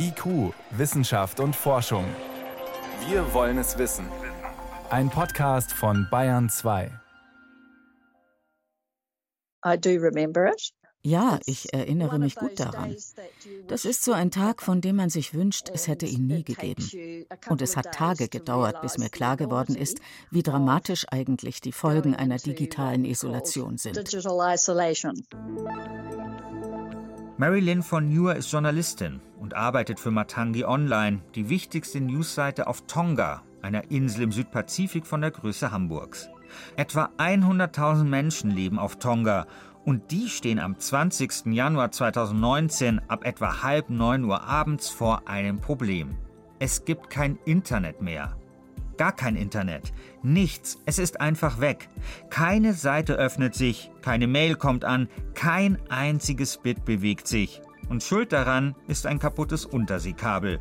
IQ, Wissenschaft und Forschung. Wir wollen es wissen. Ein Podcast von Bayern 2. Ja, ich erinnere mich gut daran. Das ist so ein Tag, von dem man sich wünscht, es hätte ihn nie gegeben. Und es hat Tage gedauert, bis mir klar geworden ist, wie dramatisch eigentlich die Folgen einer digitalen Isolation sind. Marilyn von Newer ist Journalistin und arbeitet für Matangi Online, die wichtigste Newsseite auf Tonga, einer Insel im Südpazifik von der Größe Hamburgs. Etwa 100.000 Menschen leben auf Tonga und die stehen am 20. Januar 2019 ab etwa halb neun Uhr abends vor einem Problem. Es gibt kein Internet mehr. Gar kein Internet. Nichts. Es ist einfach weg. Keine Seite öffnet sich, keine Mail kommt an, kein einziges Bit bewegt sich. Und schuld daran ist ein kaputtes Unterseekabel.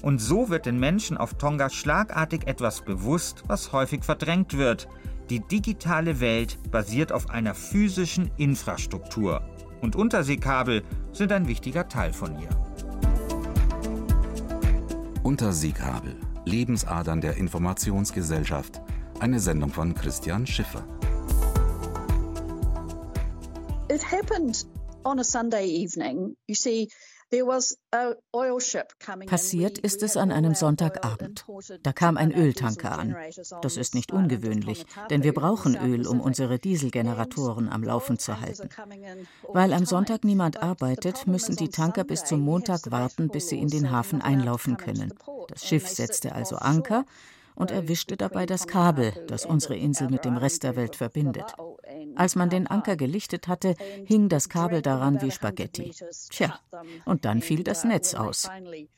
Und so wird den Menschen auf Tonga schlagartig etwas bewusst, was häufig verdrängt wird. Die digitale Welt basiert auf einer physischen Infrastruktur. Und Unterseekabel sind ein wichtiger Teil von ihr. Unterseekabel. Lebensadern der Informationsgesellschaft. Eine Sendung von Christian Schiffer. It happened on a Sunday evening. You see, Passiert ist es an einem Sonntagabend. Da kam ein Öltanker an. Das ist nicht ungewöhnlich, denn wir brauchen Öl, um unsere Dieselgeneratoren am Laufen zu halten. Weil am Sonntag niemand arbeitet, müssen die Tanker bis zum Montag warten, bis sie in den Hafen einlaufen können. Das Schiff setzte also Anker und erwischte dabei das Kabel, das unsere Insel mit dem Rest der Welt verbindet. Als man den Anker gelichtet hatte, hing das Kabel daran wie Spaghetti. Tja, und dann fiel das Netz aus.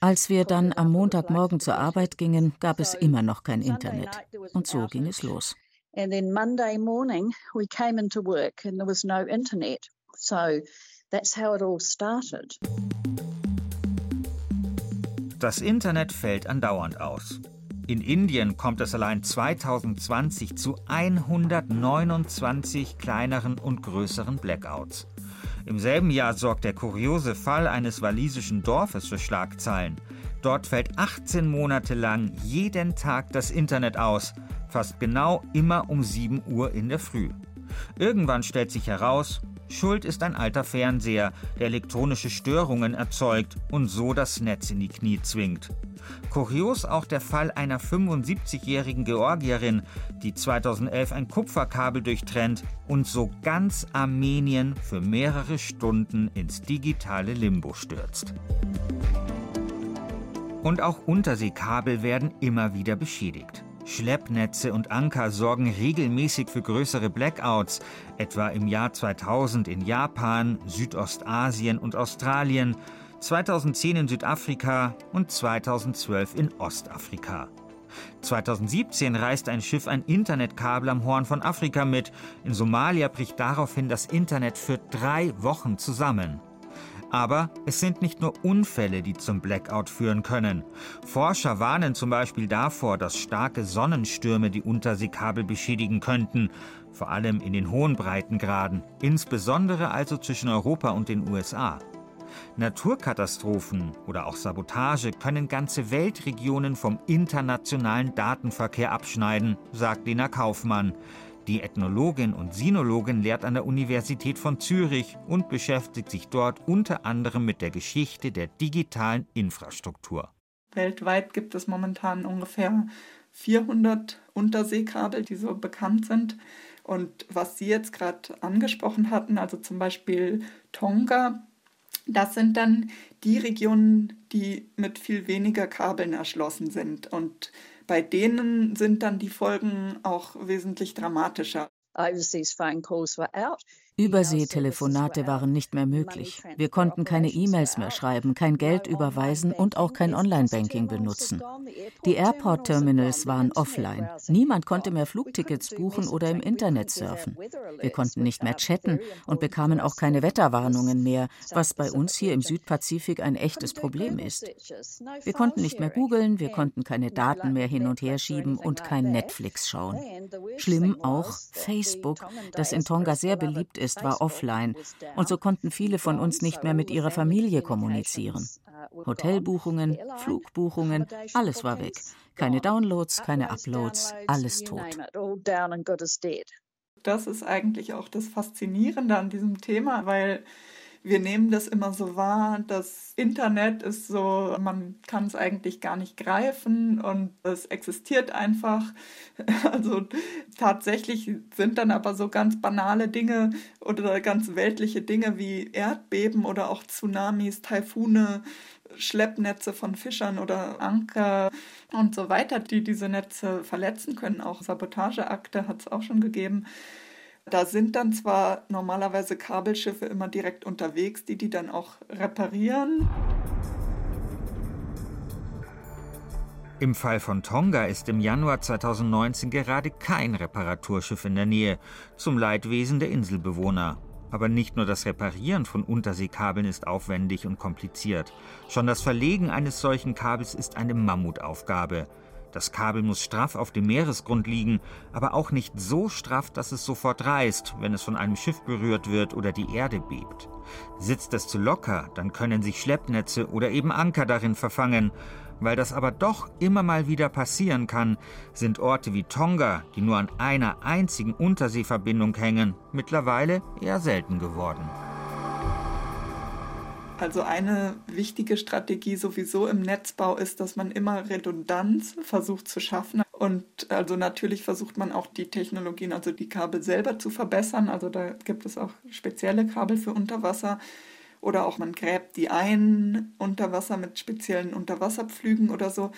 Als wir dann am Montagmorgen zur Arbeit gingen, gab es immer noch kein Internet. Und so ging es los. And then Monday morning we came into work and there was no internet. So that's how it all started. Das Internet fällt andauernd aus. In Indien kommt es allein 2020 zu 129 kleineren und größeren Blackouts. Im selben Jahr sorgt der kuriose Fall eines walisischen Dorfes für Schlagzeilen. Dort fällt 18 Monate lang jeden Tag das Internet aus, fast genau immer um 7 Uhr in der Früh. Irgendwann stellt sich heraus, Schuld ist ein alter Fernseher, der elektronische Störungen erzeugt und so das Netz in die Knie zwingt. Kurios auch der Fall einer 75-jährigen Georgierin, die 2011 ein Kupferkabel durchtrennt und so ganz Armenien für mehrere Stunden ins digitale Limbo stürzt. Und auch Unterseekabel werden immer wieder beschädigt. Schleppnetze und Anker sorgen regelmäßig für größere Blackouts, etwa im Jahr 2000 in Japan, Südostasien und Australien, 2010 in Südafrika und 2012 in Ostafrika. 2017 reißt ein Schiff ein Internetkabel am Horn von Afrika mit. In Somalia bricht daraufhin das Internet für drei Wochen zusammen. Aber es sind nicht nur Unfälle, die zum Blackout führen können. Forscher warnen zum Beispiel davor, dass starke Sonnenstürme die Unterseekabel beschädigen könnten, vor allem in den hohen Breitengraden, insbesondere also zwischen Europa und den USA. Naturkatastrophen oder auch Sabotage können ganze Weltregionen vom internationalen Datenverkehr abschneiden, sagt Lena Kaufmann. Die Ethnologin und Sinologin lehrt an der Universität von Zürich und beschäftigt sich dort unter anderem mit der Geschichte der digitalen Infrastruktur. Weltweit gibt es momentan ungefähr 400 Unterseekabel, die so bekannt sind. Und was Sie jetzt gerade angesprochen hatten, also zum Beispiel Tonga, das sind dann die Regionen, die mit viel weniger Kabeln erschlossen sind. Und bei denen sind dann die Folgen auch wesentlich dramatischer. Overseas phone calls were out. Überseetelefonate waren nicht mehr möglich. Wir konnten keine E-Mails mehr schreiben, kein Geld überweisen und auch kein Online-Banking benutzen. Die Airport-Terminals waren offline. Niemand konnte mehr Flugtickets buchen oder im Internet surfen. Wir konnten nicht mehr chatten und bekamen auch keine Wetterwarnungen mehr, was bei uns hier im Südpazifik ein echtes Problem ist. Wir konnten nicht mehr googeln, wir konnten keine Daten mehr hin und her schieben und kein Netflix schauen. Schlimm auch Facebook, das in Tonga sehr beliebt ist ist, war offline und so konnten viele von uns nicht mehr mit ihrer Familie kommunizieren. Hotelbuchungen, Flugbuchungen, alles war weg. Keine Downloads, keine Uploads, alles tot. Das ist eigentlich auch das Faszinierende an diesem Thema, weil wir nehmen das immer so wahr, das Internet ist so, man kann es eigentlich gar nicht greifen und es existiert einfach. Also tatsächlich sind dann aber so ganz banale Dinge oder ganz weltliche Dinge wie Erdbeben oder auch Tsunamis, Taifune, Schleppnetze von Fischern oder Anker und so weiter, die diese Netze verletzen können. Auch Sabotageakte hat es auch schon gegeben. Da sind dann zwar normalerweise Kabelschiffe immer direkt unterwegs, die die dann auch reparieren. Im Fall von Tonga ist im Januar 2019 gerade kein Reparaturschiff in der Nähe, zum Leidwesen der Inselbewohner. Aber nicht nur das Reparieren von Unterseekabeln ist aufwendig und kompliziert. Schon das Verlegen eines solchen Kabels ist eine Mammutaufgabe. Das Kabel muss straff auf dem Meeresgrund liegen, aber auch nicht so straff, dass es sofort reißt, wenn es von einem Schiff berührt wird oder die Erde bebt. Sitzt es zu locker, dann können sich Schleppnetze oder eben Anker darin verfangen. Weil das aber doch immer mal wieder passieren kann, sind Orte wie Tonga, die nur an einer einzigen Unterseeverbindung hängen, mittlerweile eher selten geworden. Also eine wichtige Strategie sowieso im Netzbau ist, dass man immer Redundanz versucht zu schaffen. Und also natürlich versucht man auch die Technologien, also die Kabel selber zu verbessern. Also da gibt es auch spezielle Kabel für Unterwasser. Oder auch man gräbt die ein unter Wasser mit speziellen Unterwasserpflügen oder so.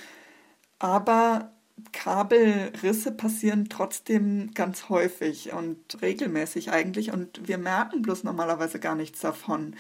Aber Kabelrisse passieren trotzdem ganz häufig und regelmäßig eigentlich und wir merken bloß normalerweise gar nichts davon.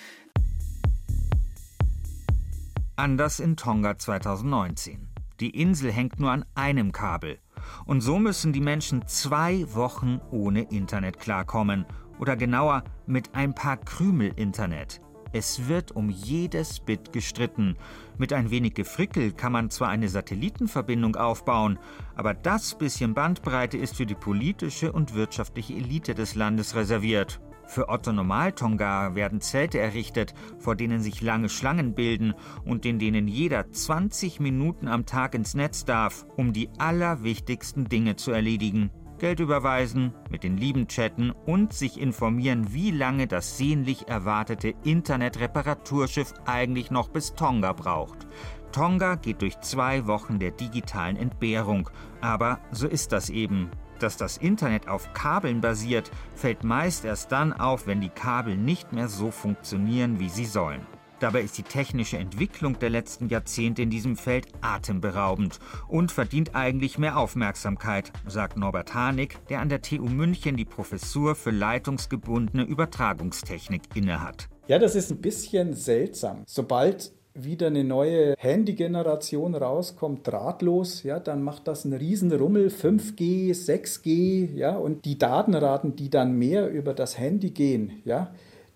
Anders in Tonga 2019. Die Insel hängt nur an einem Kabel. Und so müssen die Menschen zwei Wochen ohne Internet klarkommen. Oder genauer, mit ein paar Krümel Internet. Es wird um jedes Bit gestritten. Mit ein wenig Gefrickel kann man zwar eine Satellitenverbindung aufbauen, aber das bisschen Bandbreite ist für die politische und wirtschaftliche Elite des Landes reserviert. Für Otto Normaltonga werden Zelte errichtet, vor denen sich lange Schlangen bilden und in denen jeder 20 Minuten am Tag ins Netz darf, um die allerwichtigsten Dinge zu erledigen. Geld überweisen, mit den Lieben chatten und sich informieren, wie lange das sehnlich erwartete Internet-Reparaturschiff eigentlich noch bis Tonga braucht. Tonga geht durch zwei Wochen der digitalen Entbehrung, aber so ist das eben dass das Internet auf Kabeln basiert, fällt meist erst dann auf, wenn die Kabel nicht mehr so funktionieren, wie sie sollen. Dabei ist die technische Entwicklung der letzten Jahrzehnte in diesem Feld atemberaubend und verdient eigentlich mehr Aufmerksamkeit, sagt Norbert Hanig, der an der TU München die Professur für leitungsgebundene Übertragungstechnik innehat. Ja, das ist ein bisschen seltsam. Sobald wieder eine neue Handy-Generation rauskommt, drahtlos, ja, dann macht das einen riesen Rummel, 5G, 6G, ja, und die Datenraten, die dann mehr über das Handy gehen, ja,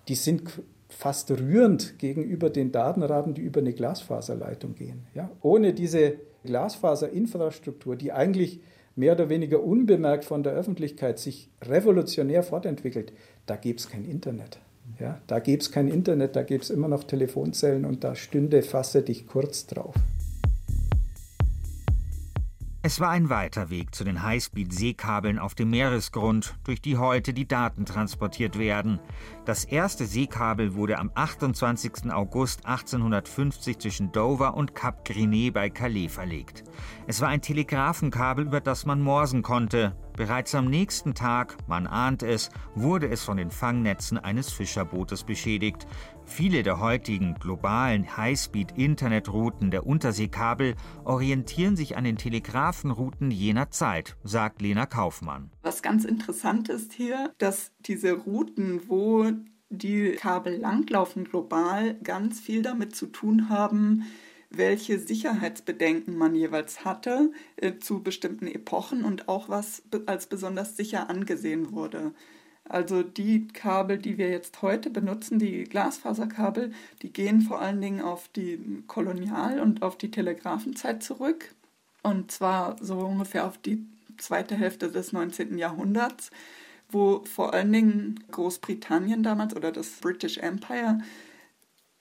die sind fast rührend gegenüber den Datenraten, die über eine Glasfaserleitung gehen. Ja. Ohne diese Glasfaserinfrastruktur, die eigentlich mehr oder weniger unbemerkt von der Öffentlichkeit sich revolutionär fortentwickelt, da gäbe es kein Internet. Ja, da gäbe es kein Internet, da gäbe es immer noch Telefonzellen und da stünde Fasse dich kurz drauf. Es war ein weiter Weg zu den Highspeed-Seekabeln auf dem Meeresgrund, durch die heute die Daten transportiert werden. Das erste Seekabel wurde am 28. August 1850 zwischen Dover und Cap Grinet bei Calais verlegt. Es war ein Telegrafenkabel, über das man morsen konnte. Bereits am nächsten Tag, man ahnt es, wurde es von den Fangnetzen eines Fischerbootes beschädigt. Viele der heutigen globalen Highspeed-Internetrouten der Unterseekabel orientieren sich an den Telegrafenrouten jener Zeit, sagt Lena Kaufmann. Was ganz interessant ist hier, dass diese Routen, wo die Kabel langlaufen global, ganz viel damit zu tun haben, welche Sicherheitsbedenken man jeweils hatte äh, zu bestimmten Epochen und auch was als besonders sicher angesehen wurde. Also die Kabel, die wir jetzt heute benutzen, die Glasfaserkabel, die gehen vor allen Dingen auf die Kolonial- und auf die Telegrafenzeit zurück. Und zwar so ungefähr auf die zweite Hälfte des 19. Jahrhunderts, wo vor allen Dingen Großbritannien damals oder das British Empire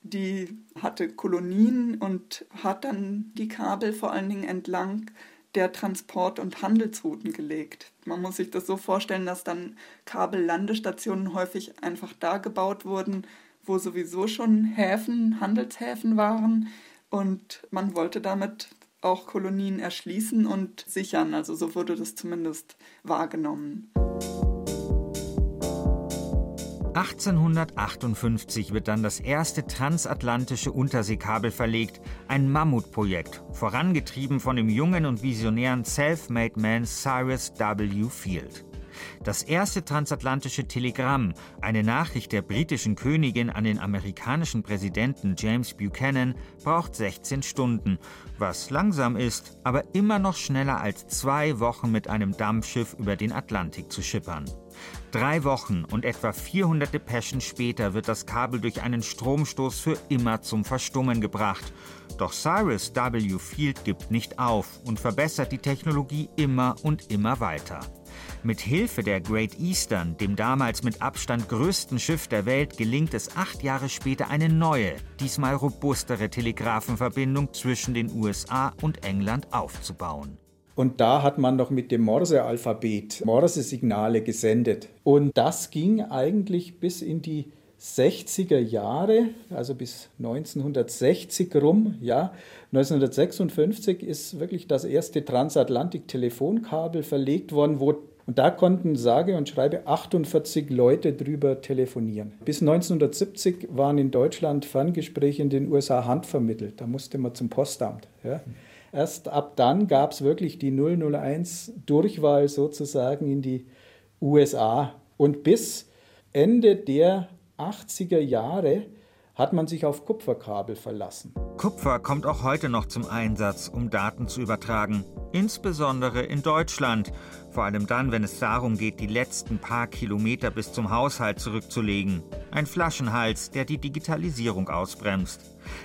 die hatte Kolonien und hat dann die Kabel vor allen Dingen entlang der Transport- und Handelsrouten gelegt. Man muss sich das so vorstellen, dass dann Kabellandestationen häufig einfach da gebaut wurden, wo sowieso schon Häfen, Handelshäfen waren. Und man wollte damit auch Kolonien erschließen und sichern. Also so wurde das zumindest wahrgenommen. 1858 wird dann das erste transatlantische Unterseekabel verlegt, ein Mammutprojekt, vorangetrieben von dem jungen und visionären Self-Made Man Cyrus W. Field. Das erste transatlantische Telegramm, eine Nachricht der britischen Königin an den amerikanischen Präsidenten James Buchanan, braucht 16 Stunden, was langsam ist, aber immer noch schneller als zwei Wochen mit einem Dampfschiff über den Atlantik zu schippern. Drei Wochen und etwa 400 Depeschen später wird das Kabel durch einen Stromstoß für immer zum Verstummen gebracht. Doch Cyrus W. Field gibt nicht auf und verbessert die Technologie immer und immer weiter. Mit Hilfe der Great Eastern, dem damals mit Abstand größten Schiff der Welt, gelingt es acht Jahre später eine neue, diesmal robustere Telegrafenverbindung zwischen den USA und England aufzubauen. Und da hat man noch mit dem Morse-Alphabet Morse-Signale gesendet. Und das ging eigentlich bis in die 60er Jahre, also bis 1960 rum. Ja, 1956 ist wirklich das erste Transatlantik-Telefonkabel verlegt worden, wo und da konnten sage und schreibe 48 Leute drüber telefonieren. Bis 1970 waren in Deutschland Ferngespräche in den USA handvermittelt. Da musste man zum Postamt. Ja. Erst ab dann gab es wirklich die 001 Durchwahl sozusagen in die USA. Und bis Ende der 80er Jahre hat man sich auf Kupferkabel verlassen. Kupfer kommt auch heute noch zum Einsatz, um Daten zu übertragen. Insbesondere in Deutschland. Vor allem dann, wenn es darum geht, die letzten paar Kilometer bis zum Haushalt zurückzulegen. Ein Flaschenhals, der die Digitalisierung ausbremst.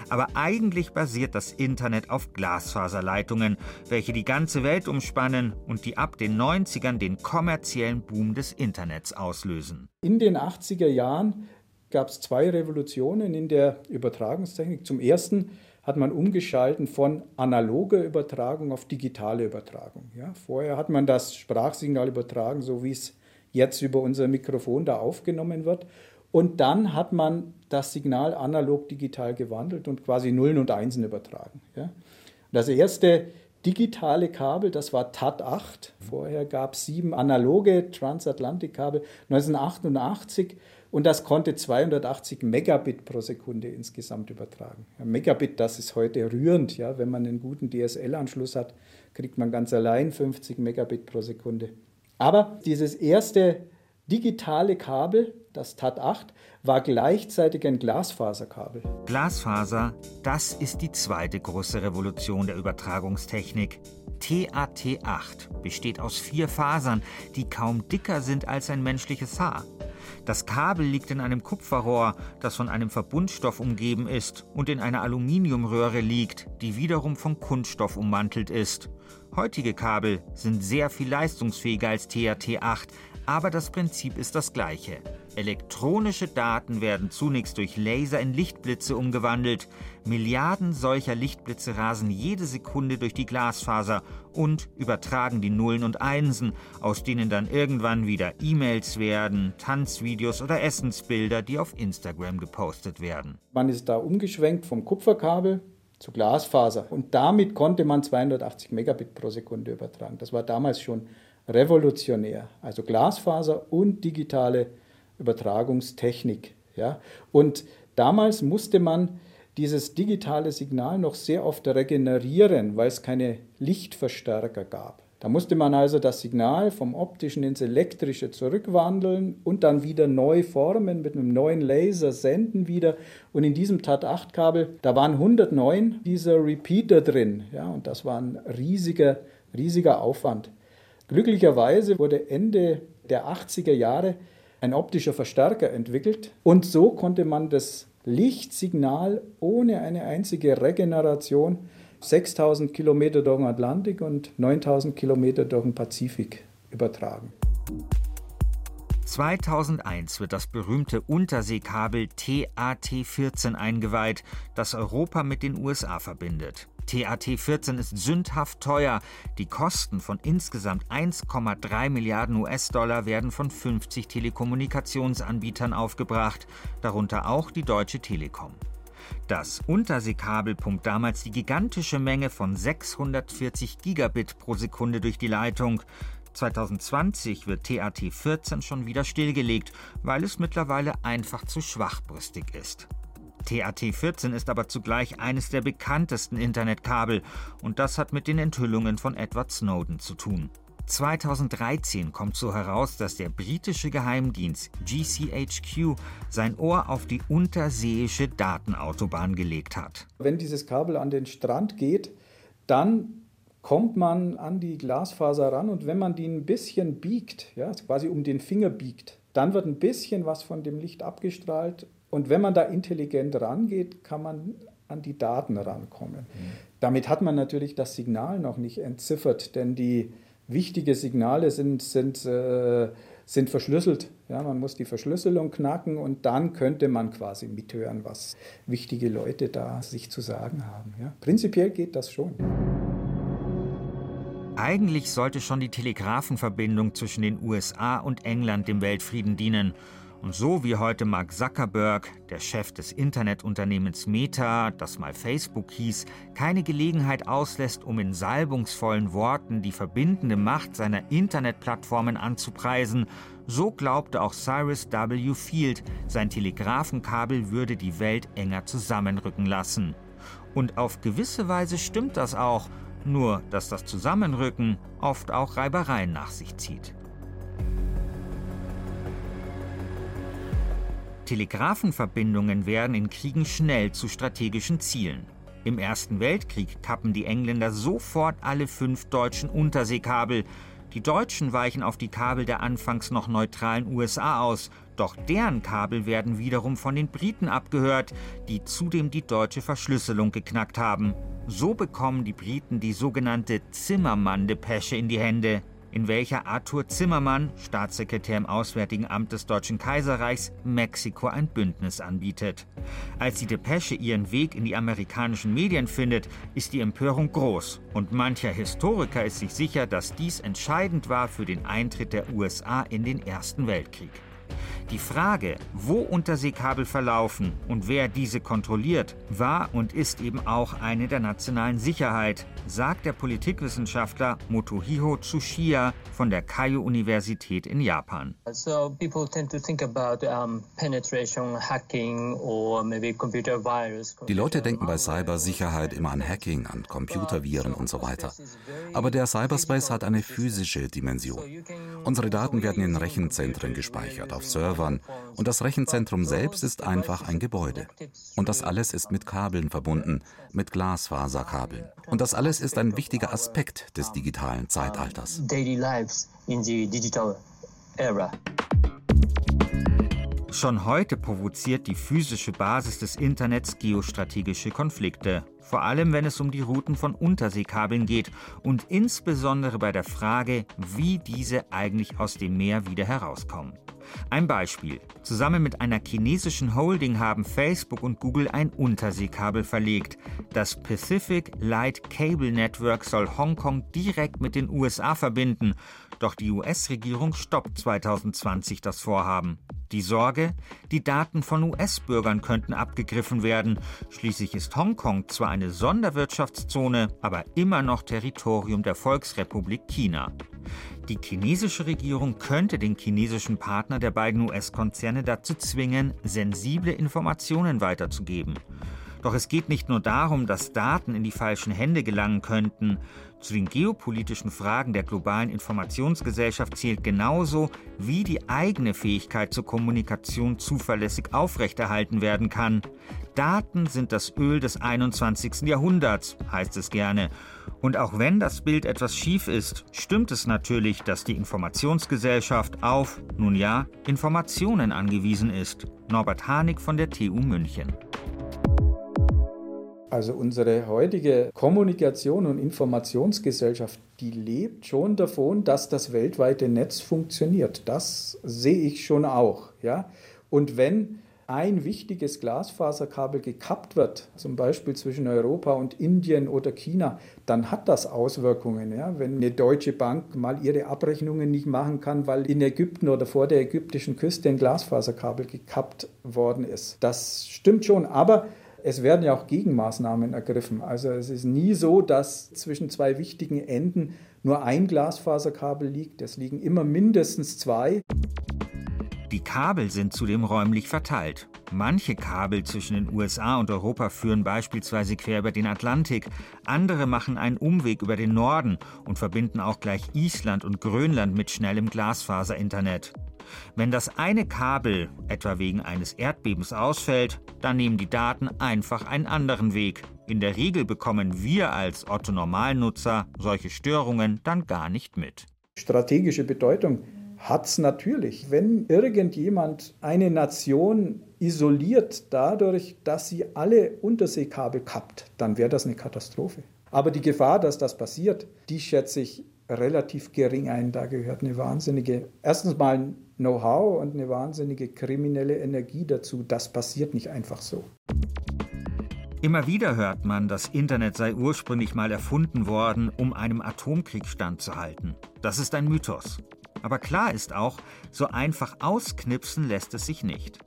Aber eigentlich basiert das Internet auf Glasfaserleitungen, welche die ganze Welt umspannen und die ab den 90ern den kommerziellen Boom des Internets auslösen. In den 80er Jahren gab es zwei Revolutionen in der Übertragungstechnik. Zum ersten hat man umgeschalten von analoger Übertragung auf digitale Übertragung. Ja, vorher hat man das Sprachsignal übertragen, so wie es jetzt über unser Mikrofon da aufgenommen wird. Und dann hat man das Signal analog-digital gewandelt und quasi Nullen und Einsen übertragen. Ja. Das erste digitale Kabel, das war TAT8. Vorher gab es sieben analoge Transatlantikkabel. 1988 und das konnte 280 Megabit pro Sekunde insgesamt übertragen. Ja, Megabit, das ist heute rührend. Ja, wenn man einen guten DSL-Anschluss hat, kriegt man ganz allein 50 Megabit pro Sekunde. Aber dieses erste digitale Kabel, das TAT8, war gleichzeitig ein Glasfaserkabel. Glasfaser, das ist die zweite große Revolution der Übertragungstechnik. TAT8 besteht aus vier Fasern, die kaum dicker sind als ein menschliches Haar. Das Kabel liegt in einem Kupferrohr, das von einem Verbundstoff umgeben ist und in einer Aluminiumröhre liegt, die wiederum von Kunststoff ummantelt ist. Heutige Kabel sind sehr viel leistungsfähiger als TRT8, aber das Prinzip ist das gleiche. Elektronische Daten werden zunächst durch Laser in Lichtblitze umgewandelt. Milliarden solcher Lichtblitze rasen jede Sekunde durch die Glasfaser und übertragen die Nullen und Einsen, aus denen dann irgendwann wieder E-Mails werden, Tanzvideos oder Essensbilder, die auf Instagram gepostet werden. Man ist da umgeschwenkt vom Kupferkabel zu Glasfaser und damit konnte man 280 Megabit pro Sekunde übertragen. Das war damals schon revolutionär. Also Glasfaser und digitale Übertragungstechnik. Ja? Und damals musste man dieses digitale Signal noch sehr oft regenerieren, weil es keine Lichtverstärker gab. Da musste man also das Signal vom optischen ins elektrische zurückwandeln und dann wieder neu formen, mit einem neuen Laser senden wieder. Und in diesem TAT8-Kabel, da waren 109 dieser Repeater drin. Ja, und das war ein riesiger, riesiger Aufwand. Glücklicherweise wurde Ende der 80er Jahre ein optischer Verstärker entwickelt und so konnte man das Lichtsignal ohne eine einzige Regeneration 6000 Kilometer durch den Atlantik und 9000 Kilometer durch den Pazifik übertragen. 2001 wird das berühmte Unterseekabel TAT-14 eingeweiht, das Europa mit den USA verbindet. TAT-14 ist sündhaft teuer. Die Kosten von insgesamt 1,3 Milliarden US-Dollar werden von 50 Telekommunikationsanbietern aufgebracht, darunter auch die Deutsche Telekom. Das Unterseekabel pumpt damals die gigantische Menge von 640 Gigabit pro Sekunde durch die Leitung. 2020 wird TAT 14 schon wieder stillgelegt, weil es mittlerweile einfach zu schwachbrüstig ist. TAT 14 ist aber zugleich eines der bekanntesten Internetkabel und das hat mit den Enthüllungen von Edward Snowden zu tun. 2013 kommt so heraus, dass der britische Geheimdienst GCHQ sein Ohr auf die unterseeische Datenautobahn gelegt hat. Wenn dieses Kabel an den Strand geht, dann kommt man an die Glasfaser ran und wenn man die ein bisschen biegt, ja, quasi um den Finger biegt, dann wird ein bisschen was von dem Licht abgestrahlt und wenn man da intelligent rangeht, kann man an die Daten rankommen. Mhm. Damit hat man natürlich das Signal noch nicht entziffert, denn die wichtigen Signale sind, sind, äh, sind verschlüsselt. Ja, man muss die Verschlüsselung knacken und dann könnte man quasi mithören, was wichtige Leute da sich zu sagen haben. Ja. Prinzipiell geht das schon. Eigentlich sollte schon die Telegrafenverbindung zwischen den USA und England dem Weltfrieden dienen. Und so wie heute Mark Zuckerberg, der Chef des Internetunternehmens Meta, das mal Facebook hieß, keine Gelegenheit auslässt, um in salbungsvollen Worten die verbindende Macht seiner Internetplattformen anzupreisen, so glaubte auch Cyrus W. Field, sein Telegrafenkabel würde die Welt enger zusammenrücken lassen. Und auf gewisse Weise stimmt das auch, nur dass das Zusammenrücken oft auch Reibereien nach sich zieht. Telegrafenverbindungen werden in Kriegen schnell zu strategischen Zielen. Im Ersten Weltkrieg kappen die Engländer sofort alle fünf deutschen Unterseekabel. Die Deutschen weichen auf die Kabel der anfangs noch neutralen USA aus, doch deren Kabel werden wiederum von den Briten abgehört, die zudem die deutsche Verschlüsselung geknackt haben. So bekommen die Briten die sogenannte Zimmermann-Depesche in die Hände in welcher Arthur Zimmermann, Staatssekretär im Auswärtigen Amt des Deutschen Kaiserreichs, Mexiko ein Bündnis anbietet. Als die Depesche ihren Weg in die amerikanischen Medien findet, ist die Empörung groß und mancher Historiker ist sich sicher, dass dies entscheidend war für den Eintritt der USA in den Ersten Weltkrieg. Die Frage, wo Unterseekabel verlaufen und wer diese kontrolliert, war und ist eben auch eine der nationalen Sicherheit, sagt der Politikwissenschaftler Motohiro Tsuchiya von der Keio Universität in Japan. So Die Leute denken bei Cybersicherheit immer an Hacking, an Computerviren und so weiter. Aber der Cyberspace hat eine physische Dimension. Unsere Daten werden in Rechenzentren gespeichert, auf Servern und das Rechenzentrum selbst ist einfach ein Gebäude. Und das alles ist mit Kabeln verbunden, mit Glasfaserkabeln. Und das alles ist ein wichtiger Aspekt des digitalen Zeitalters. Schon heute provoziert die physische Basis des Internets geostrategische Konflikte, vor allem wenn es um die Routen von Unterseekabeln geht und insbesondere bei der Frage, wie diese eigentlich aus dem Meer wieder herauskommen. Ein Beispiel. Zusammen mit einer chinesischen Holding haben Facebook und Google ein Unterseekabel verlegt. Das Pacific Light Cable Network soll Hongkong direkt mit den USA verbinden. Doch die US-Regierung stoppt 2020 das Vorhaben. Die Sorge, die Daten von US-Bürgern könnten abgegriffen werden. Schließlich ist Hongkong zwar eine Sonderwirtschaftszone, aber immer noch Territorium der Volksrepublik China. Die chinesische Regierung könnte den chinesischen Partner der beiden US-Konzerne dazu zwingen, sensible Informationen weiterzugeben. Doch es geht nicht nur darum, dass Daten in die falschen Hände gelangen könnten. Zu den geopolitischen Fragen der globalen Informationsgesellschaft zählt genauso, wie die eigene Fähigkeit zur Kommunikation zuverlässig aufrechterhalten werden kann. Daten sind das Öl des 21. Jahrhunderts, heißt es gerne. Und auch wenn das Bild etwas schief ist, stimmt es natürlich, dass die Informationsgesellschaft auf, nun ja, Informationen angewiesen ist. Norbert Hanig von der TU München. Also unsere heutige Kommunikation und Informationsgesellschaft, die lebt schon davon, dass das weltweite Netz funktioniert. Das sehe ich schon auch. Ja? Und wenn ein wichtiges Glasfaserkabel gekappt wird, zum Beispiel zwischen Europa und Indien oder China, dann hat das Auswirkungen. Ja? Wenn eine deutsche Bank mal ihre Abrechnungen nicht machen kann, weil in Ägypten oder vor der ägyptischen Küste ein Glasfaserkabel gekappt worden ist. Das stimmt schon, aber es werden ja auch Gegenmaßnahmen ergriffen. Also es ist nie so, dass zwischen zwei wichtigen Enden nur ein Glasfaserkabel liegt. Es liegen immer mindestens zwei. Die Kabel sind zudem räumlich verteilt. Manche Kabel zwischen den USA und Europa führen beispielsweise quer über den Atlantik, andere machen einen Umweg über den Norden und verbinden auch gleich Island und Grönland mit schnellem Glasfaserinternet. Wenn das eine Kabel etwa wegen eines Erdbebens ausfällt, dann nehmen die Daten einfach einen anderen Weg. In der Regel bekommen wir als Otto-Normalnutzer solche Störungen dann gar nicht mit. Strategische Bedeutung hat es natürlich. Wenn irgendjemand eine Nation isoliert dadurch, dass sie alle Unterseekabel kappt, dann wäre das eine Katastrophe. Aber die Gefahr, dass das passiert, die schätze ich relativ gering ein. Da gehört eine wahnsinnige, erstens mal Know-how und eine wahnsinnige kriminelle Energie dazu. Das passiert nicht einfach so. Immer wieder hört man, das Internet sei ursprünglich mal erfunden worden, um einem Atomkrieg standzuhalten. Das ist ein Mythos. Aber klar ist auch, so einfach ausknipsen lässt es sich nicht.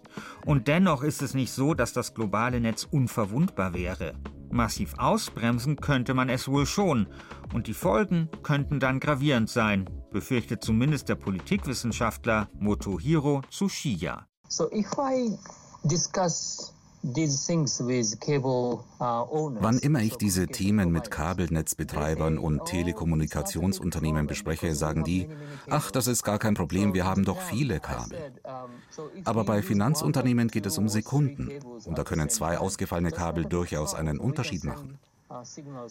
Und dennoch ist es nicht so, dass das globale Netz unverwundbar wäre. Massiv ausbremsen könnte man es wohl schon. Und die Folgen könnten dann gravierend sein, befürchtet zumindest der Politikwissenschaftler Motohiro Tsushiya. So if I discuss Wann immer ich diese Themen mit Kabelnetzbetreibern und Telekommunikationsunternehmen bespreche, sagen die, ach, das ist gar kein Problem, wir haben doch viele Kabel. Aber bei Finanzunternehmen geht es um Sekunden. und da können zwei ausgefallene Kabel durchaus einen Unterschied machen.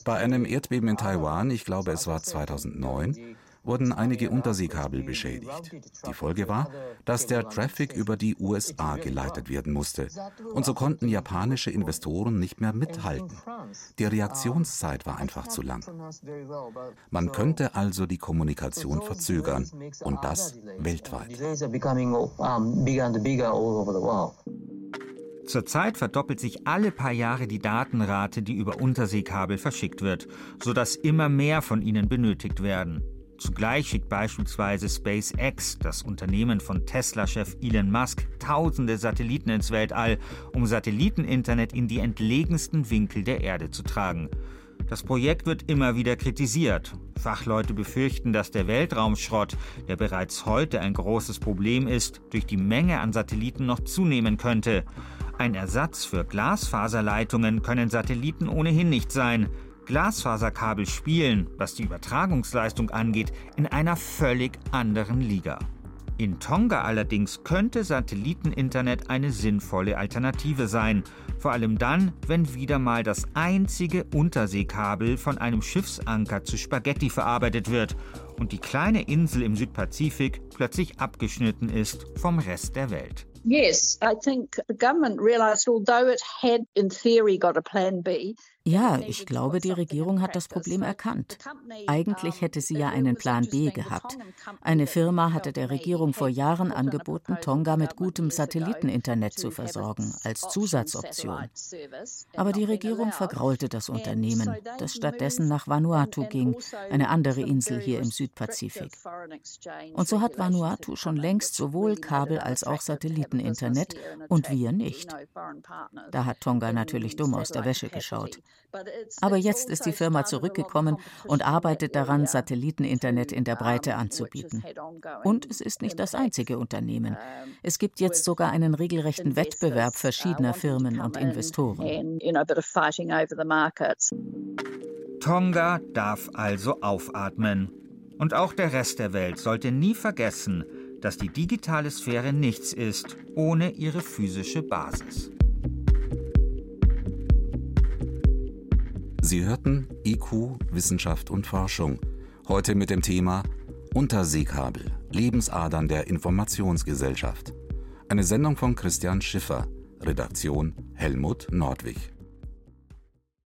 Bei einem Erdbeben in Taiwan, ich glaube es war 2009, wurden einige Unterseekabel beschädigt. Die Folge war, dass der Traffic über die USA geleitet werden musste. Und so konnten japanische Investoren nicht mehr mithalten. Die Reaktionszeit war einfach zu lang. Man könnte also die Kommunikation verzögern und das weltweit. Zurzeit verdoppelt sich alle paar Jahre die Datenrate, die über Unterseekabel verschickt wird, sodass immer mehr von ihnen benötigt werden. Zugleich schickt beispielsweise SpaceX, das Unternehmen von Tesla-Chef Elon Musk, tausende Satelliten ins Weltall, um Satelliteninternet in die entlegensten Winkel der Erde zu tragen. Das Projekt wird immer wieder kritisiert. Fachleute befürchten, dass der Weltraumschrott, der bereits heute ein großes Problem ist, durch die Menge an Satelliten noch zunehmen könnte. Ein Ersatz für Glasfaserleitungen können Satelliten ohnehin nicht sein. Glasfaserkabel spielen, was die Übertragungsleistung angeht, in einer völlig anderen Liga. In Tonga allerdings könnte Satelliteninternet eine sinnvolle Alternative sein, vor allem dann, wenn wieder mal das einzige Unterseekabel von einem Schiffsanker zu Spaghetti verarbeitet wird und die kleine Insel im Südpazifik plötzlich abgeschnitten ist vom Rest der Welt. Yes, I think the government realized although it had in theory got a plan B, ja, ich glaube, die Regierung hat das Problem erkannt. Eigentlich hätte sie ja einen Plan B gehabt. Eine Firma hatte der Regierung vor Jahren angeboten, Tonga mit gutem Satelliteninternet zu versorgen, als Zusatzoption. Aber die Regierung vergraulte das Unternehmen, das stattdessen nach Vanuatu ging, eine andere Insel hier im Südpazifik. Und so hat Vanuatu schon längst sowohl Kabel als auch Satelliteninternet und wir nicht. Da hat Tonga natürlich dumm aus der Wäsche geschaut. Aber jetzt ist die Firma zurückgekommen und arbeitet daran, Satelliteninternet in der Breite anzubieten. Und es ist nicht das einzige Unternehmen. Es gibt jetzt sogar einen regelrechten Wettbewerb verschiedener Firmen und Investoren. Tonga darf also aufatmen. Und auch der Rest der Welt sollte nie vergessen, dass die digitale Sphäre nichts ist ohne ihre physische Basis. Sie hörten IQ, Wissenschaft und Forschung. Heute mit dem Thema Unterseekabel, Lebensadern der Informationsgesellschaft. Eine Sendung von Christian Schiffer, Redaktion Helmut Nordwig.